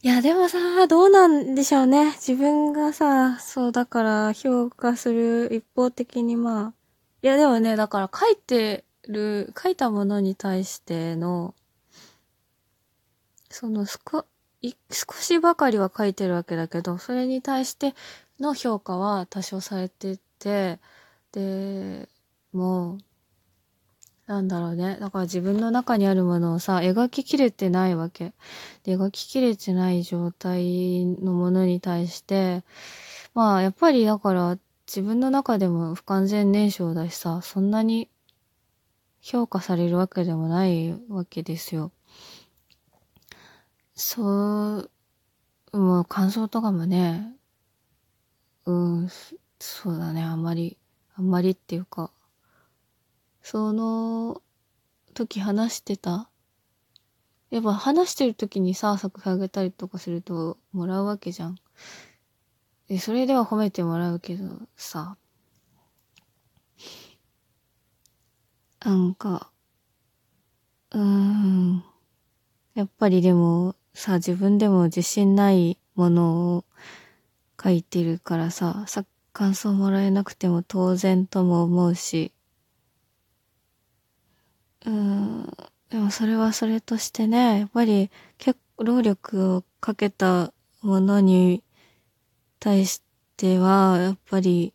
いや、でもさ、どうなんでしょうね。自分がさ、そうだから評価する一方的にまあ。いや、でもね、だから書いてる、書いたものに対しての、その少、少しばかりは書いてるわけだけど、それに対しての評価は多少されてて、で、もう、なんだろうね。だから自分の中にあるものをさ、描ききれてないわけ。で、描ききれてない状態のものに対して、まあ、やっぱりだから自分の中でも不完全燃焼だしさ、そんなに評価されるわけでもないわけですよ。そう、もう感想とかもね、うん、そうだね、あんまり、あんまりっていうか、その時話してた？やっぱ話してる時にさ、作品あげたりとかするともらうわけじゃん。で、それでは褒めてもらうけどさ、なんか、うーん、やっぱりでもさ、自分でも自信ないものを書いてるからさ、さ、感想もらえなくても当然とも思うし、うん、でもそれはそれとしてね、やっぱり結構労力をかけたものに対しては、やっぱり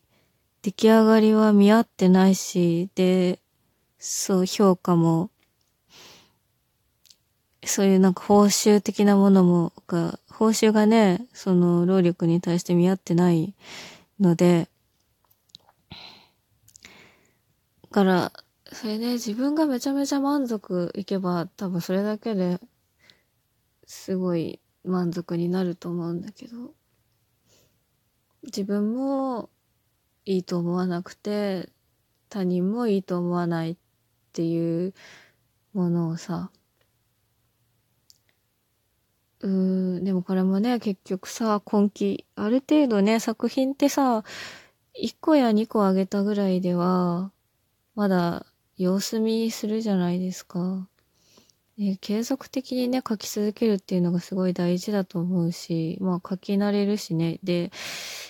出来上がりは見合ってないし、で、そう評価も、そういうなんか報酬的なものも、が、報酬がね、その労力に対して見合ってないので、から、それで自分がめちゃめちゃ満足いけば多分それだけですごい満足になると思うんだけど自分もいいと思わなくて他人もいいと思わないっていうものをさうーんでもこれもね結局さ今期ある程度ね作品ってさ1個や2個あげたぐらいではまだ様子見するじゃないですか。で継続的にね、書き続けるっていうのがすごい大事だと思うし、まあ書き慣れるしね。で、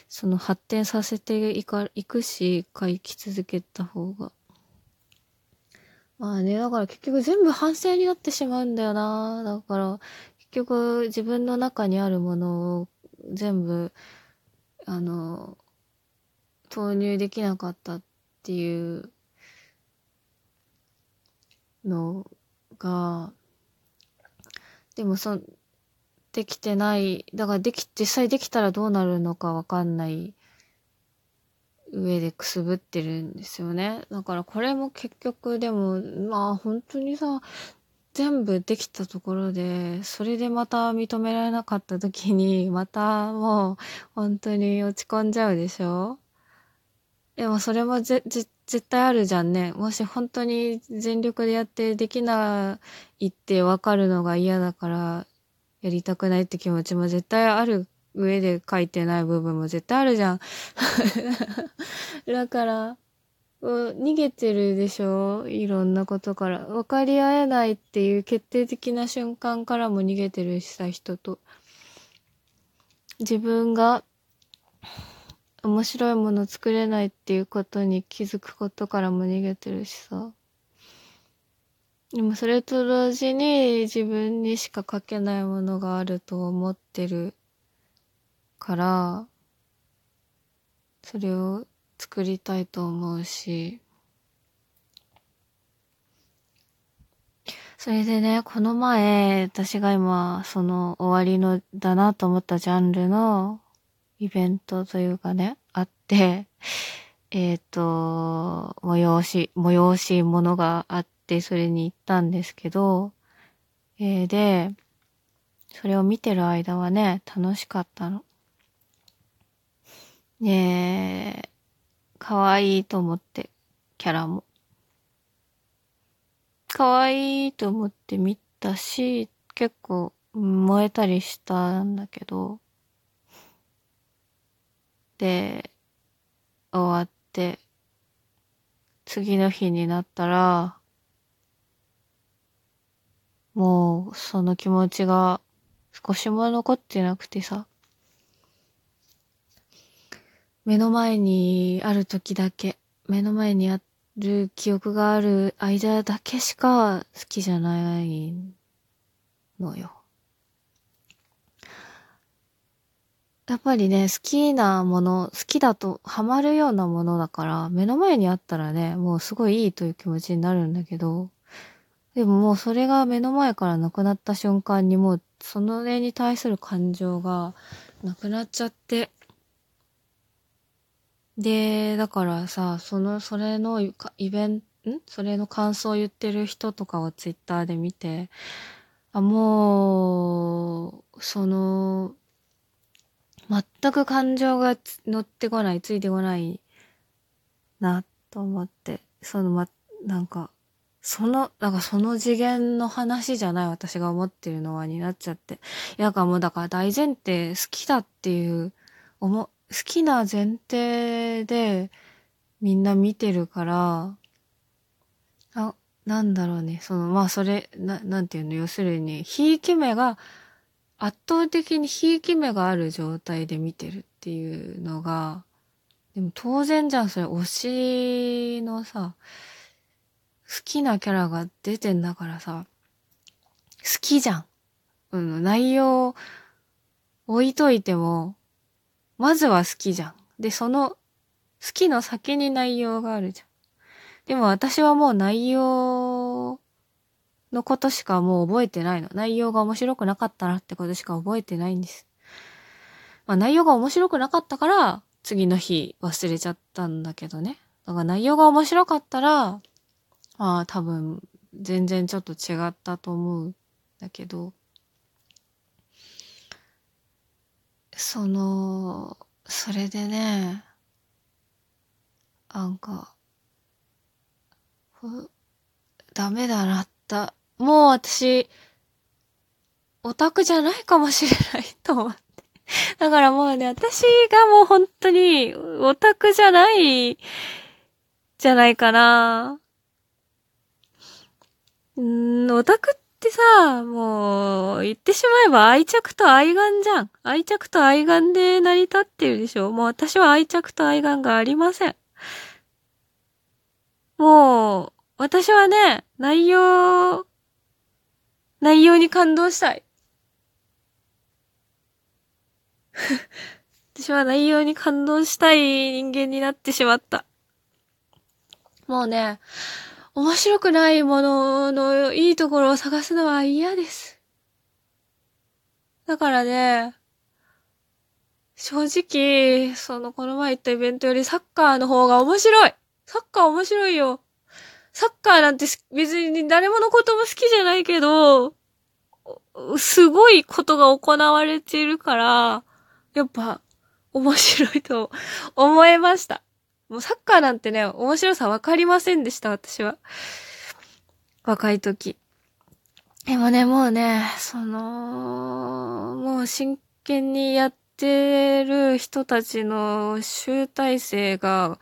その発展させていか、いくし、書き続けた方が。まあね、だから結局全部反省になってしまうんだよな。だから、結局自分の中にあるものを全部、あの、投入できなかったっていうのが、でもそ、できてない、だからでき、実際できたらどうなるのかわかんない上でくすぶってるんですよね。だからこれも結局でも、まあ本当にさ、全部できたところで、それでまた認められなかった時に、またもう本当に落ち込んじゃうでしょ？でもそれもぜ、ぜ、絶対あるじゃんね。もし本当に全力でやってできないってわかるのが嫌だから、やりたくないって気持ちも絶対ある上で書いてない部分も絶対あるじゃん。だから、逃げてるでしょ？いろんなことから。分かり合えないっていう決定的な瞬間からも逃げてるしさ、人と。自分が面白いもの作れないっていうことに気づくことからも逃げてるしさ。でもそれと同時に自分にしか書けないものがあると思ってるから、それを作りたいと思うし、それでね、この前、私が今、その終わりのだなと思ったジャンルのイベントというかね、あって、えっ、ー、と、催し、催し物があって、それに行ったんですけど、えー、で、それを見てる間はね、楽しかったの。ねえ、可愛いと思って、キャラも。可愛いと思って見たし、結構燃えたりしたんだけど、で、終わって、次の日になったら、もうその気持ちが少しも残ってなくてさ、目の前にある時だけ、目の前にある記憶がある間だけしか好きじゃないのよ。やっぱりね、好きなもの、好きだとハマるようなものだから、目の前にあったらね、もうすごいいいという気持ちになるんだけど、でももうそれが目の前からなくなった瞬間にもう、その絵に対する感情がなくなっちゃって、で、だからさ、その、それのイベント、ん？それの感想を言ってる人とかをツイッターで見て、あ、もう、その、全く感情が乗ってこない、ついてこないな、と思って、そのま、なんか、その、なんかその次元の話じゃない私が思ってるのはになっちゃって。いや、かもだから大前提好きだっていう、思、好きな前提でみんな見てるから、あ、なんだろうね。その、まあそれ、な、なんていうの、要するに、ひいき目が、圧倒的にひいき目がある状態で見てるっていうのが、でも当然じゃん、それ推しのさ、好きなキャラが出てんだからさ、好きじゃん。うん、内容置いといても、まずは好きじゃん。で、その好きの先に内容があるじゃん。でも私はもう内容のことしかもう覚えてないの。内容が面白くなかったなってことしか覚えてないんです。まあ内容が面白くなかったから、次の日忘れちゃったんだけどね。だから内容が面白かったら、まあ多分全然ちょっと違ったと思うんだけど、その、それでね、なんか、ダメだなった。もう私、オタクじゃないかもしれないと思って。だからもうね、私がもう本当にオタクじゃない、じゃないかな。うん、オタクってさ、もう、言ってしまえば愛着と愛玩じゃん。愛着と愛玩で成り立ってるでしょ。もう私は愛着と愛玩がありません。もう、私はね、内容、内容に感動したい。私は内容に感動したい人間になってしまった。もうね、面白くないもののいいところを探すのは嫌です。だからね、正直、その、この前行ったイベントよりサッカーの方が面白いサッカー面白いよサッカーなんて別に誰ものことも好きじゃないけど、すごいことが行われているから、やっぱ面白いと思いました。もうサッカーなんてね、面白さわかりませんでした、私は。若い時。でもね、もうね、その、もう真剣にやっってる人たちの集大成が、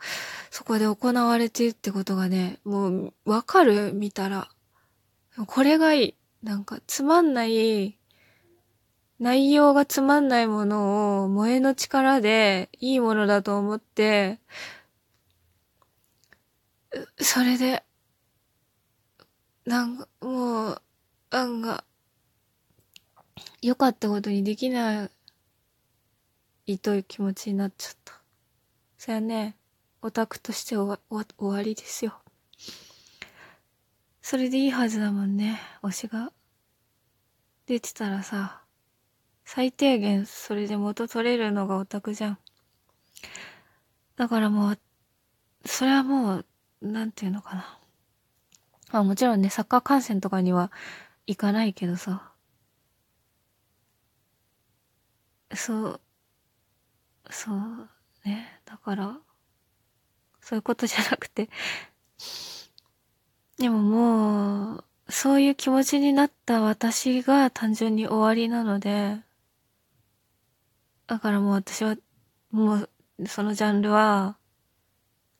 そこで行われてるってことがね、もうわかる見たら。これがいい。なんかつまんない、内容がつまんないものを萌えの力でいいものだと思って、それで、なんか、もう、案が、良かったことにできないいとい気持ちになっちゃった。そやね、オタクとして終わ終わりですよ。それでいいはずだもんね、推しが。出てたらさ、最低限それで元取れるのがオタクじゃん。だからもう、それはもうなんていうのかな。まあもちろんね、サッカー観戦とかには行かないけどさ。そう、そうね。だから、そういうことじゃなくて、でももう、そういう気持ちになった私が単純に終わりなので、だからもう私は、もう、そのジャンルは、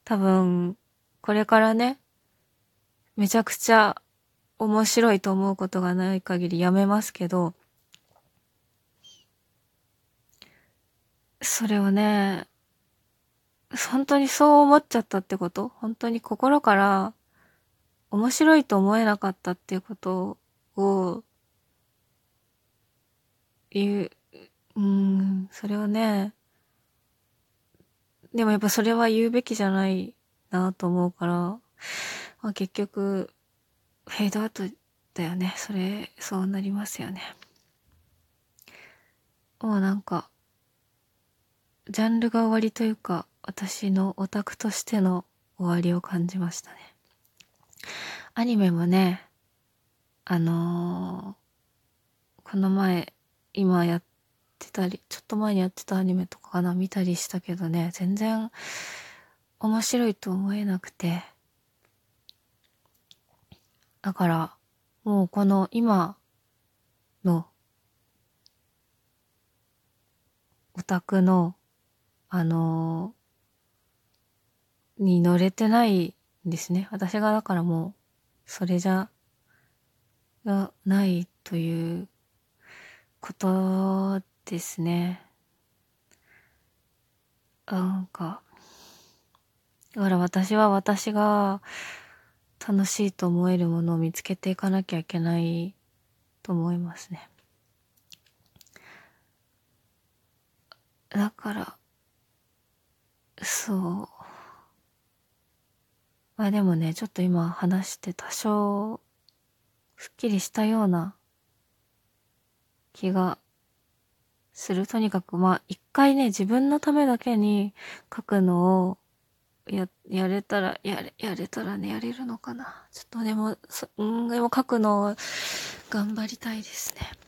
多分、これからね、めちゃくちゃ面白いと思うことがない限りやめますけど、それをね、本当にそう思っちゃったってこと？本当に心から面白いと思えなかったっていうことを言う、うん、それをね、でもやっぱそれは言うべきじゃないなと思うから、まあ、結局、フェードアウトだよね。それ、そうなりますよね。もうなんか、ジャンルが終わりというか、私のオタクとしての終わりを感じましたね。アニメもね、あのー、この前、今やってたり、ちょっと前にやってたアニメとかかな、見たりしたけどね、全然面白いと思えなくて。だから、もうこの今のオタクの、あのー、に乗れてないんですね。私がだからもう、それじゃ、がないということですね。なんか、だから私は私が楽しいと思えるものを見つけていかなきゃいけないと思いますね。だから、そう。まあでもね、ちょっと今話して多少、すっきりしたような気がする。とにかく、まあ、一回ね、自分のためだけに書くのを、や、やれたら、やれ、やれたらね、やれるのかな。ちょっとでも、そ、うん、でも書くのを頑張りたいですね。